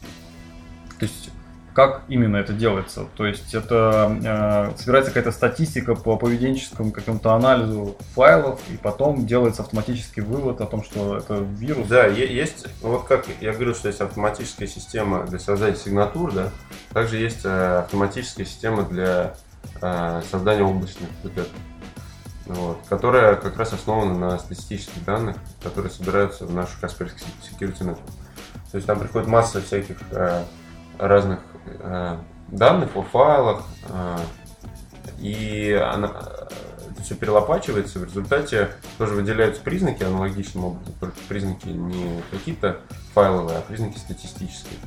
То есть как именно это делается? То есть это э, собирается какая-то статистика по поведенческому какому-то анализу файлов, и потом делается автоматический вывод о том, что это вирус. Да, есть, вот как я говорил, что есть автоматическая система для создания сигнатур, да, также есть э, автоматическая система для э, создания облачных детекторов. Вот, которая как раз основана на статистических данных, которые собираются в нашу Kaspersky Security Network. То есть там приходит масса всяких э, разных э, данных о файлах, э, и она, это все перелопачивается, в результате тоже выделяются признаки аналогичным образом, только признаки не какие-то файловые, а признаки статистические.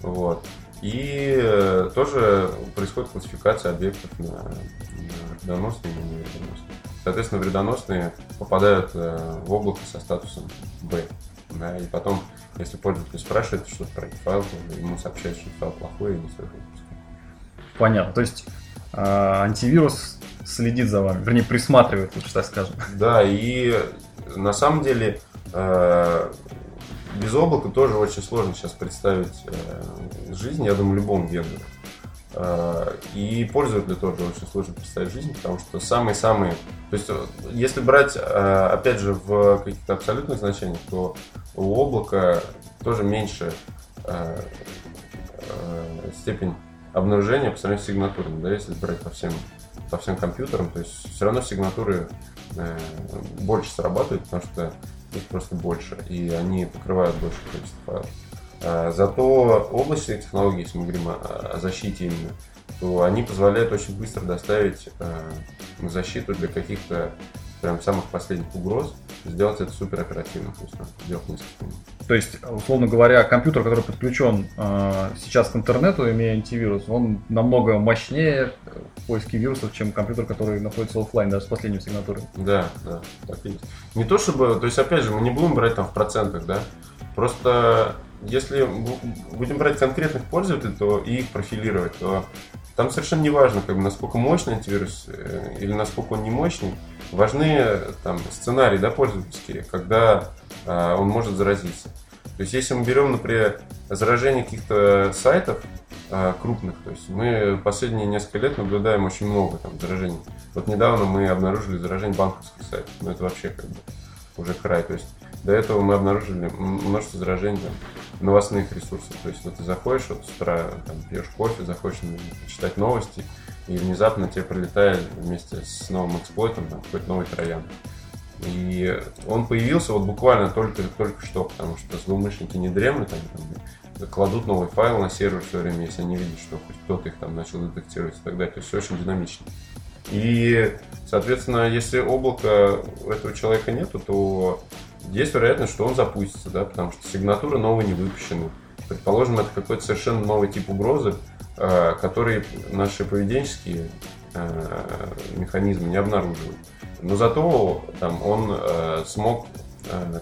Вот. И э, тоже происходит классификация объектов на, на вредоносные и невредоносные. Соответственно, вредоносные попадают э, в облако со статусом B. Да, и потом если пользователь спрашивает что-то про этот файл, то ему сообщают, что файл плохой и не стоит. Понятно. То есть э, антивирус следит за вами, вернее, присматривает, лучше так скажем. Да, и на самом деле э, без облака тоже очень сложно сейчас представить э, жизнь, я думаю, любому вендору. Э, и пользователю тоже очень сложно представить жизнь, потому что самые-самые... То есть, если брать, э, опять же, в каких-то абсолютных значениях, то у облака тоже меньше э, степень обнаружения по сравнению с сигнатурами, да, если брать по всем, по всем компьютерам, то есть все равно сигнатуры больше срабатывают, потому что их просто больше, и они покрывают большее количество файлов. А, зато облачные технологии, если мы говорим о, защите именно, то они позволяют очень быстро доставить а, защиту для каких-то прям самых последних угроз, сделать это супер оперативно, то есть сделать несколько минут. То есть, условно говоря, компьютер, который подключен э, сейчас к интернету, имея антивирус, он намного мощнее в поиске вирусов, чем компьютер, который находится офлайн, даже с последней сигнатурой. Да, да, так и есть. Не то чтобы, то есть, опять же, мы не будем брать там в процентах, да, просто если будем брать конкретных пользователей, то и их профилировать, то там совершенно не важно, как бы, насколько мощный антивирус э, или насколько он не мощный. Важны там, сценарии да, пользовательские, когда а, он может заразиться. То есть, если мы берем, например, заражение каких-то сайтов а, крупных, то есть мы последние несколько лет наблюдаем очень много там заражений. Вот недавно мы обнаружили заражение банковских сайтов, но это вообще как бы уже край. То есть до этого мы обнаружили множество заражений там, новостных ресурсов. То есть вот ты заходишь, вот с утра там, пьешь кофе, заходишь читать новости, и внезапно тебе прилетает вместе с новым эксплойтом там, какой-то новый троян. И он появился вот буквально только, только что, потому что злоумышленники не дремлют, они там, кладут новый файл на сервер все время, если они видят, что хоть кто-то их там начал детектировать и так далее. То есть все очень динамично. И, соответственно, если облака у этого человека нету, то есть вероятность, что он запустится, да, потому что сигнатура новая не выпущена. Предположим, это какой-то совершенно новый тип угрозы, э, который наши поведенческие э, механизмы не обнаруживают. Но зато там, он э, смог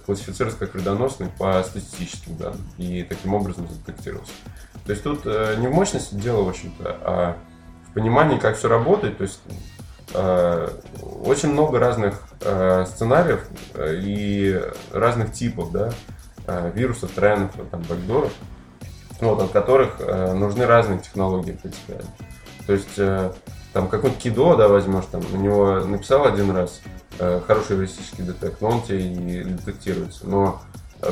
классифицироваться как вредоносный по статистическим данным и таким образом задетектировался. То есть тут не в мощности дела, в общем-то, а в понимании, как все работает. То есть Э, очень много разных э, сценариев э, и разных типов да, вирусов, трендов, там, бэкдоров, вот, от которых нужны разные технологии принципиально. То есть там какой-нибудь кидо, да, возьмешь, там, на него написал один раз хороший эвристический детект, но он тебе и детектируется. Но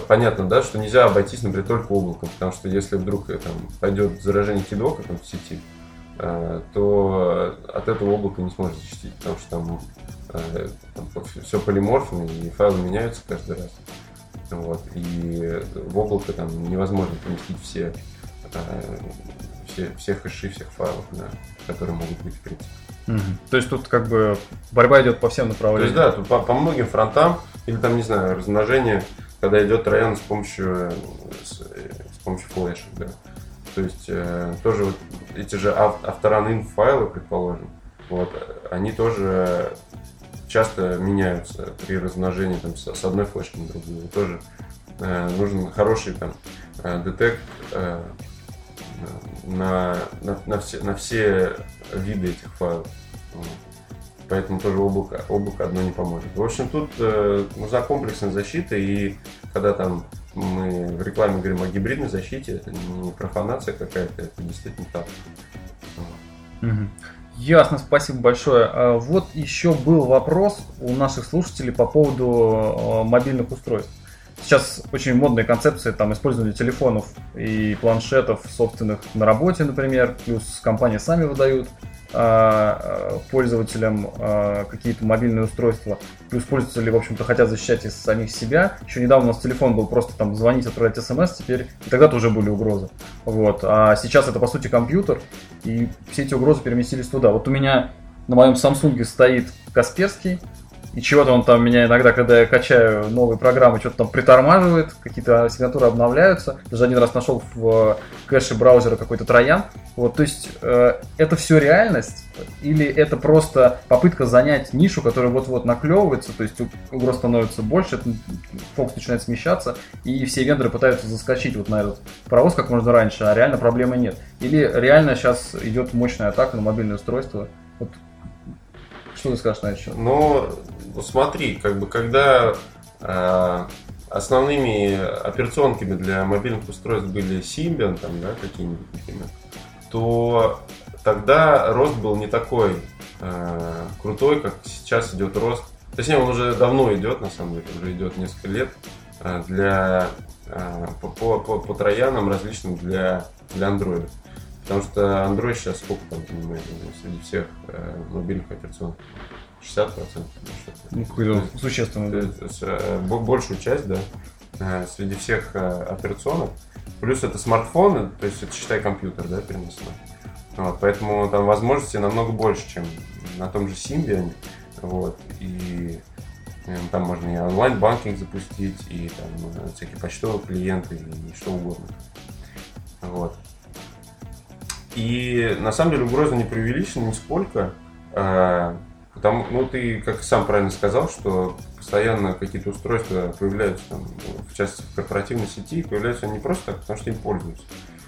понятно, да, что нельзя обойтись, например, только облаком, потому что если вдруг там пойдет заражение кидо, как в сети, Э, то от этого облако не сможет защитить, потому что там, э, там все полиморфно и файлы меняются каждый раз. Вот, и в облако там невозможно поместить все, э, все, все хэши, всех файлов, да, которые могут быть в принципе. Угу. То есть тут как бы борьба идет по всем То направлениям. есть, да, тут по, по многим фронтам, или там, не знаю, размножение, когда идет троян с помощью, э, с, э, с помощью флешек, да. То есть, э, тоже вот эти же ав- авторан файлы, предположим, вот, они тоже часто меняются при размножении там, с, одной флешки на другую. Тоже э, нужен хороший там э, детект э, на, на, на все, на все виды этих файлов. Поэтому тоже облако, облако одно не поможет. В общем, тут э, нужна комплексная защита, и когда там мы в рекламе говорим о гибридной защите, это не профанация какая-то, это действительно так. Ясно, спасибо большое. А Вот еще был вопрос у наших слушателей по поводу э, мобильных устройств. Сейчас очень модные концепции там использования телефонов и планшетов собственных на работе, например, плюс компании сами выдают а, а, пользователям а, какие-то мобильные устройства, плюс пользователи, в общем-то, хотят защищать из самих себя. Еще недавно у нас телефон был просто там звонить, отправлять смс, теперь и тогда тоже были угрозы. Вот. А сейчас это, по сути, компьютер, и все эти угрозы переместились туда. Вот у меня на моем Samsung стоит Касперский, и чего-то он там меня иногда, когда я качаю новые программы, что-то там притормаживает, какие-то ассигнатуры обновляются. Даже один раз нашел в кэше браузера какой-то троян. Вот, то есть э, это все реальность или это просто попытка занять нишу, которая вот-вот наклевывается, то есть угроз становится больше, фокус начинает смещаться, и все вендоры пытаются заскочить вот на этот паровоз как можно раньше, а реально проблемы нет. Или реально сейчас идет мощная атака на мобильное устройство. Вот, что ты скажешь на это? счет? Ну, смотри, как бы когда э, основными операционками для мобильных устройств были Symbian, там, да, какие-нибудь, например, то тогда рост был не такой э, крутой, как сейчас идет рост. Точнее, он уже давно идет, на самом деле, уже идет несколько лет э, для э, по, по, по, по троянам различным для, для Android. Потому что Android сейчас сколько там занимает ну, среди всех э, мобильных операционных? 60% или что-то. Ну, какой-то существенный. да. То есть, э, бо- большую часть, да, э, среди всех э, операционок. Плюс это смартфоны, то есть это считай компьютер, да, переносной. Вот, поэтому там возможностей намного больше, чем на том же Symbian. Вот, и там можно и онлайн-банкинг запустить, и там всякие почтовые клиенты, и что угодно. Вот. И на самом деле угроза не преувеличена нисколько. Потому, ну, ты, как сам правильно сказал, что постоянно какие-то устройства появляются, там, в частности, в корпоративной сети, появляются они не просто так, потому что им пользуются.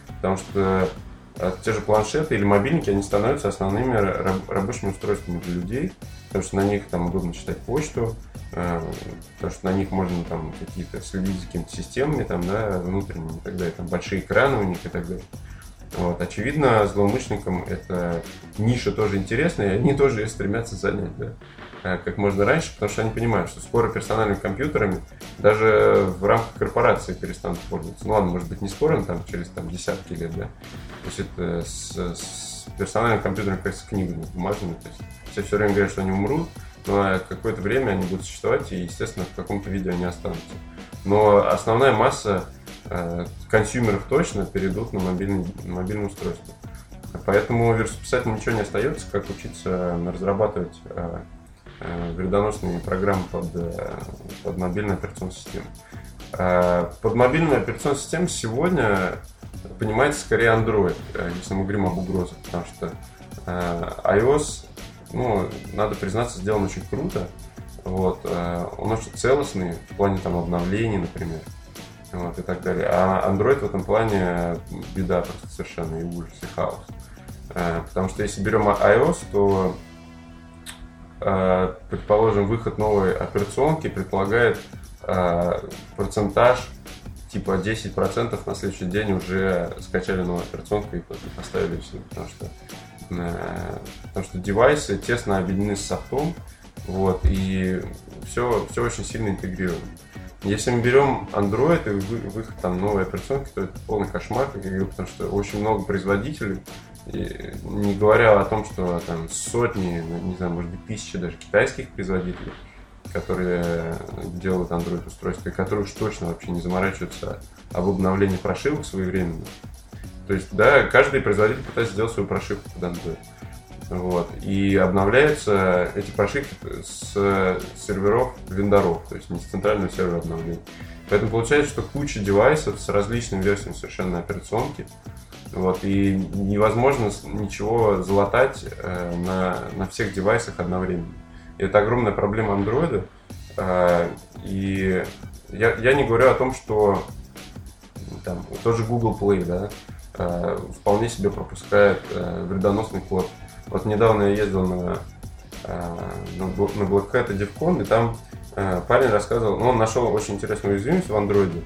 Потому что э, те же планшеты или мобильники, они становятся основными раб- рабочими устройствами для людей, потому что на них там удобно читать почту, э, потому что на них можно там какие-то следить за какими-то системами там, да, внутренними и так далее, там большие экраны у них и так далее. Вот. Очевидно, злоумышленникам эта ниша тоже интересна, и они тоже ее стремятся занять, да, э, как можно раньше, потому что они понимают, что скоро персональными компьютерами даже в рамках корпорации перестанут пользоваться. Ну ладно, может быть не скоро, но там через там, десятки лет, да. То есть это с, с персональными компьютерами как с книгами бумажными. То есть все все время говорят, что они умрут, но какое-то время они будут существовать, и, естественно, в каком-то виде они останутся. Но основная масса э, консюмеров точно перейдут на мобильный, мобильное устройство. Поэтому вирусописателю ничего не остается, как учиться разрабатывать э, э, вредоносные программы под, э, под мобильную операционную систему. Э, Под мобильную операционную систему сегодня понимается скорее Android, э, если мы говорим об угрозах, потому что э, iOS, ну, надо признаться, сделан очень круто. Вот, э, он очень целостный в плане там обновлений, например, вот, и так далее. А Android в этом плане беда просто совершенно и ужас, и хаос. Э, Потому что если берем iOS, то, э, предположим, выход новой операционки предполагает э, процентаж типа 10% на следующий день уже скачали новую операционку и поставили все, потому что э, потому что девайсы тесно объединены с софтом, вот, и все, все очень сильно интегрировано. Если мы берем Android и вы- выход там новой операционки, то это полный кошмар, как я говорю, потому что очень много производителей, и не говоря о том, что там сотни, не знаю, может быть, тысячи даже китайских производителей, которые делают Android устройства, и которые уж точно вообще не заморачиваются об обновлении прошивок своевременно. То есть, да, каждый производитель пытается сделать свою прошивку под Android. Вот. И обновляются эти прошивки с серверов вендоров, то есть не с центрального сервера обновления. Поэтому получается, что куча девайсов с различными версиями совершенно операционки. Вот, и невозможно ничего залатать э, на, на всех девайсах одновременно. И это огромная проблема андроида. Э, и я, я не говорю о том, что там, тоже Google Play, да, э, вполне себе пропускает э, вредоносный код. Вот недавно я ездил на, э, на, Black Hat и DevCon, и там э, парень рассказывал, ну, он нашел очень интересную уязвимость в андроиде.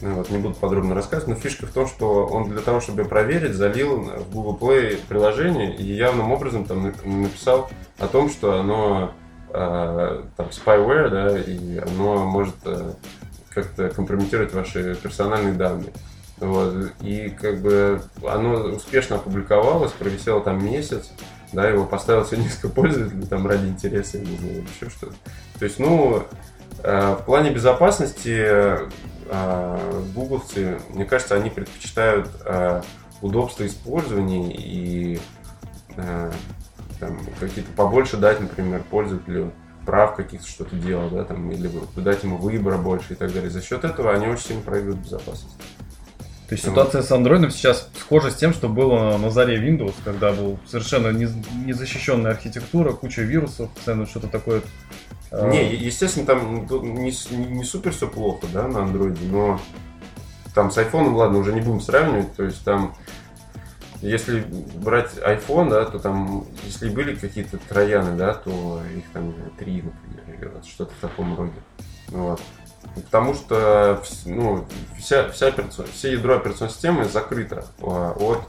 Ну, вот, не буду подробно рассказывать, но фишка в том, что он для того, чтобы проверить, залил в Google Play приложение и явным образом там написал о том, что оно э, там spyware, да, и оно может как-то компрометировать ваши персональные данные. Вот. И как бы оно успешно опубликовалось, провисело там месяц, да, его поставил все несколько пользователей там ради интереса, не знаю, еще что-то. То есть, ну, э, в плане безопасности э, гугловцы, мне кажется, они предпочитают э, удобство использования и там, какие-то побольше дать, например, пользователю прав каких-то что-то делать, да, там, или дать ему выбора больше и так далее. За счет этого они очень сильно проигрывают безопасность. То есть ситуация с андроидом сейчас схожа с тем, что было на заре Windows, когда был совершенно незащищенная архитектура, куча вирусов, постоянно что-то такое а. Не, естественно, там не, не супер все плохо, да, на андроиде, но там с айфоном, ладно, уже не будем сравнивать, то есть там если брать iPhone, да, то там, если были какие-то трояны, да, то их там три, например, или что-то в таком роде. Вот. Потому что ну, вся, вся операцион, все ядро операционной системы закрыто а, от,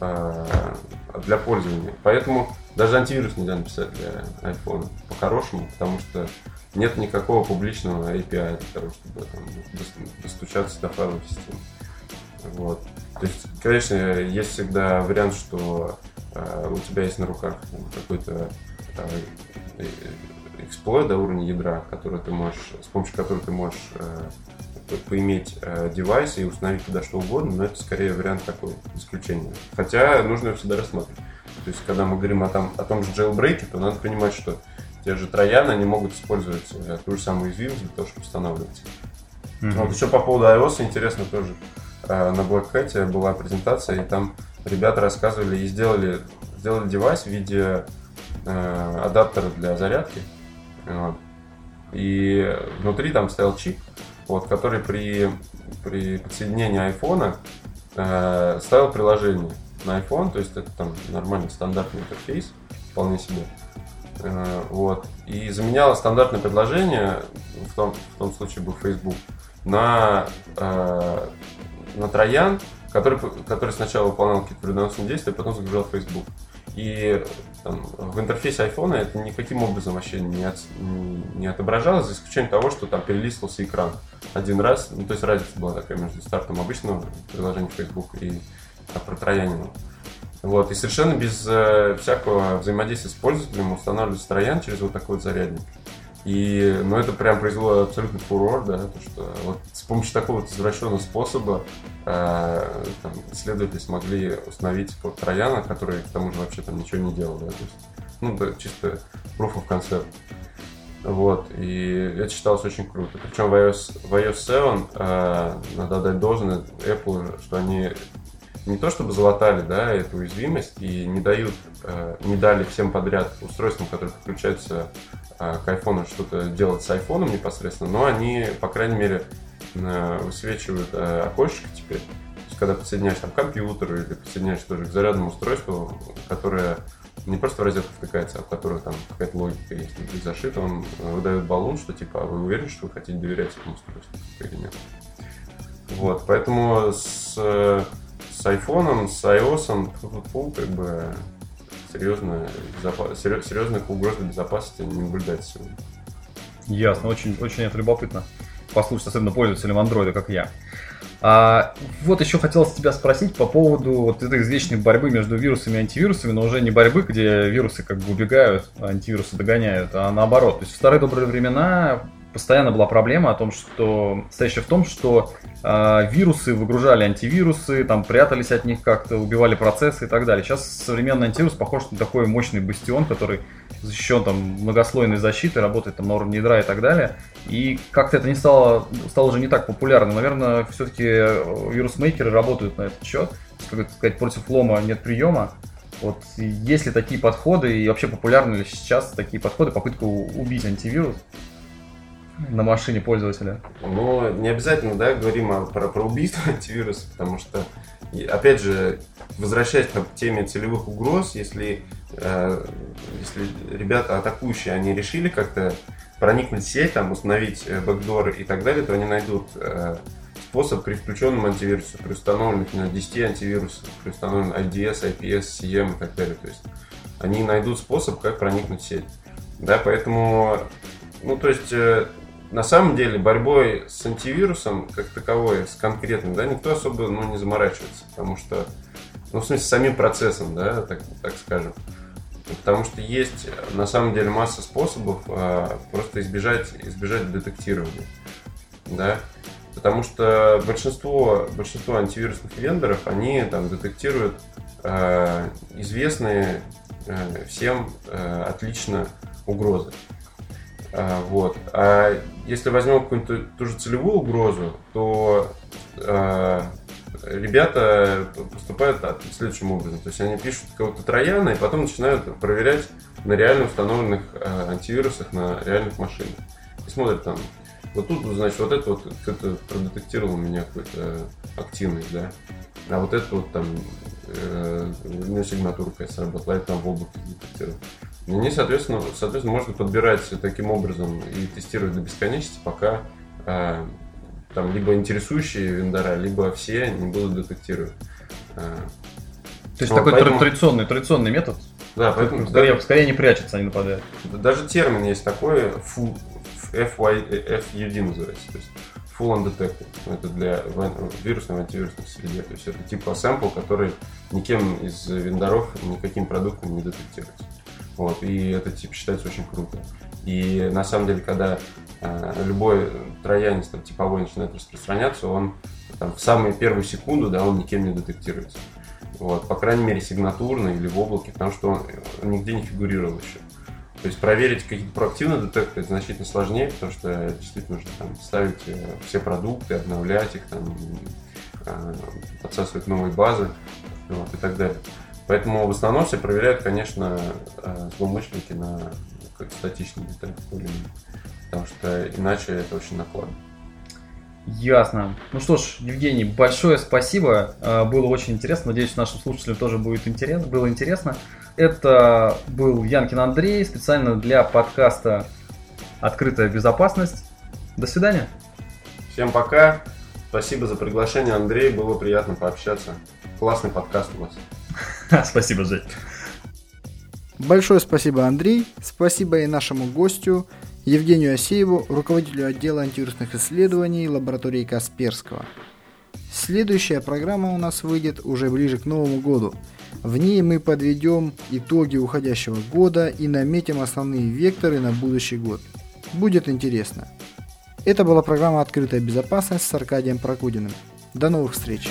а, для пользования. Поэтому даже антивирус нельзя написать для iPhone по-хорошему, потому что нет никакого публичного API для того, чтобы там, достучаться до файловой системы. Вот. То есть, конечно, есть всегда вариант, что э, у тебя есть на руках какой-то э, эксплойт до уровня ядра, который ты можешь, с помощью которого ты можешь э, поиметь э, девайс и установить туда что угодно, но это скорее вариант такой исключения. Хотя нужно его всегда рассматривать. То есть, когда мы говорим о том, о том же jailbreak, то надо понимать, что те же трояны, они могут использовать э, ту же самую уязвимость для того, чтобы устанавливать. Mm-hmm. Вот еще по поводу iOS интересно тоже. Э, на Black Hat была презентация, и там ребята рассказывали и сделали, сделали девайс в виде э, адаптера для зарядки. Вот. И внутри там стоял чип, вот, который при, при подсоединении айфона э, ставил приложение на iPhone, то есть это там нормальный стандартный интерфейс, вполне себе. Э, вот. И заменяло стандартное предложение, в том, в том случае был Facebook, на, э, на троян, который, который сначала выполнял какие-то вредоносные действия, потом загружал Facebook. И там, в интерфейсе iPhone это никаким образом вообще не, от, не отображалось, за исключением того, что там перелистывался экран один раз. Ну, то есть разница была такая между стартом обычного приложения Facebook и а, про Троянина. Вот, и совершенно без э, всякого взаимодействия с пользователем устанавливается Троян через вот такой вот зарядник. И, ну, это прям произвело абсолютный фурор, да, то, что вот помощью такого вот извращенного способа э, там, исследователи смогли установить код Трояна, который к тому же вообще там ничего не делал, да, то есть, ну, да, чисто proof of concept. Вот, и это считалось очень круто. Причем в iOS, в iOS 7 э, надо дать должное Apple, что они не то чтобы залатали да, эту уязвимость и не дают, э, не дали всем подряд устройствам, которые подключаются э, к iPhone, что-то делать с iPhone непосредственно, но они, по крайней мере, э, высвечивают э, окошечко теперь. То есть, когда подсоединяешь там компьютер или подсоединяешь тоже к зарядному устройству, которое не просто в розетку втыкается, а в которой там какая-то логика есть внутри зашита, он выдает баллон, что типа, а вы уверены, что вы хотите доверять этому устройству или нет? Вот, поэтому с с айфоном, с iOS, фу как бы серьезно, серьезных угроз безопасности не наблюдается. Ясно, очень, очень это любопытно послушать, особенно пользователям андроида, как я. А, вот еще хотелось тебя спросить по поводу вот этой извечной борьбы между вирусами и антивирусами, но уже не борьбы, где вирусы как бы убегают, а антивирусы догоняют, а наоборот. То есть в старые добрые времена постоянно была проблема о том, что стоящая в том, что э, вирусы выгружали антивирусы, там прятались от них как-то, убивали процессы и так далее. Сейчас современный антивирус похож на такой мощный бастион, который защищен там многослойной защитой, работает там на уровне ядра и так далее. И как-то это не стало, стало уже не так популярно. Наверное, все-таки вирусмейкеры работают на этот счет. Как сказать, против лома нет приема. Вот есть ли такие подходы и вообще популярны ли сейчас такие подходы, попытка убить антивирус на машине пользователя? Ну, не обязательно, да, говорим о, про, про убийство антивируса, потому что, опять же, возвращаясь к теме целевых угроз, если, э, если ребята атакующие, они решили как-то проникнуть в сеть, там, установить э, бэкдоры и так далее, то они найдут э, способ при включенном антивирусе, при установленных на 10 антивирусах, при установленном IDS, IPS, CM и так далее. То есть они найдут способ, как проникнуть в сеть. Да, поэтому, ну, то есть, э, на самом деле, борьбой с антивирусом, как таковой, с конкретным, да, никто особо, ну, не заморачивается, потому что, ну, в смысле, самим процессом, да, так, так скажем. Потому что есть, на самом деле, масса способов а, просто избежать, избежать детектирования. Да? Потому что большинство, большинство антивирусных вендоров, они там детектируют э, известные э, всем э, отлично угрозы. Э, вот. А если возьмем какую-нибудь ту же целевую угрозу, то э, ребята поступают следующим образом. То есть они пишут кого-то трояна и потом начинают проверять на реально установленных э, антивирусах на реальных машинах. И смотрят там вот тут, значит, вот это вот кто-то продетектировал у меня какой-то активность, да. А вот это вот там э, у него сигнатура какая-то сработала, это там в облаке детектировал. Они, соответственно, соответственно, можно подбирать таким образом и тестировать до бесконечности, пока э, там либо интересующие вендора, либо все не будут детектировать. Э, то есть вот, такой поэтому... традиционный, традиционный метод. Да, поэтому скорее, да, скорее не прячется, они нападают. Даже термин есть такой, full, FY, FUD называется, то есть Full Undetected. Это для вирусной антивирусной среде. То есть это типа sample, который никем из вендоров никаким продуктом не детектируется. Вот, и это типа считается очень круто. И на самом деле, когда э, любой троянец там, типовой начинает распространяться, он там, в самую первую секунду, да, он никем не детектируется. Вот, по крайней мере, сигнатурно или в облаке, потому что он, он нигде не фигурировал еще. То есть проверить какие-то проактивные детекторы значительно сложнее, потому что действительно нужно там, ставить э, все продукты, обновлять их, там, э, подсасывать новые базы вот, и так далее. Поэтому в основном все проверяют, конечно, злоумышленники на статичный детектор, потому что иначе это очень накладно. Ясно. Ну что ж, Евгений, большое спасибо. Было очень интересно. Надеюсь, нашим слушателям тоже будет интересно. Было интересно. Это был Янкин Андрей, специально для подкаста «Открытая безопасность». До свидания. Всем пока. Спасибо за приглашение, Андрей. Было приятно пообщаться. Классный подкаст у вас. Спасибо, Жень. Большое спасибо, Андрей. Спасибо и нашему гостю Евгению Асееву, руководителю отдела антивирусных исследований лаборатории Касперского. Следующая программа у нас выйдет уже ближе к Новому году – в ней мы подведем итоги уходящего года и наметим основные векторы на будущий год. Будет интересно. Это была программа «Открытая безопасность» с Аркадием Прокудиным. До новых встреч!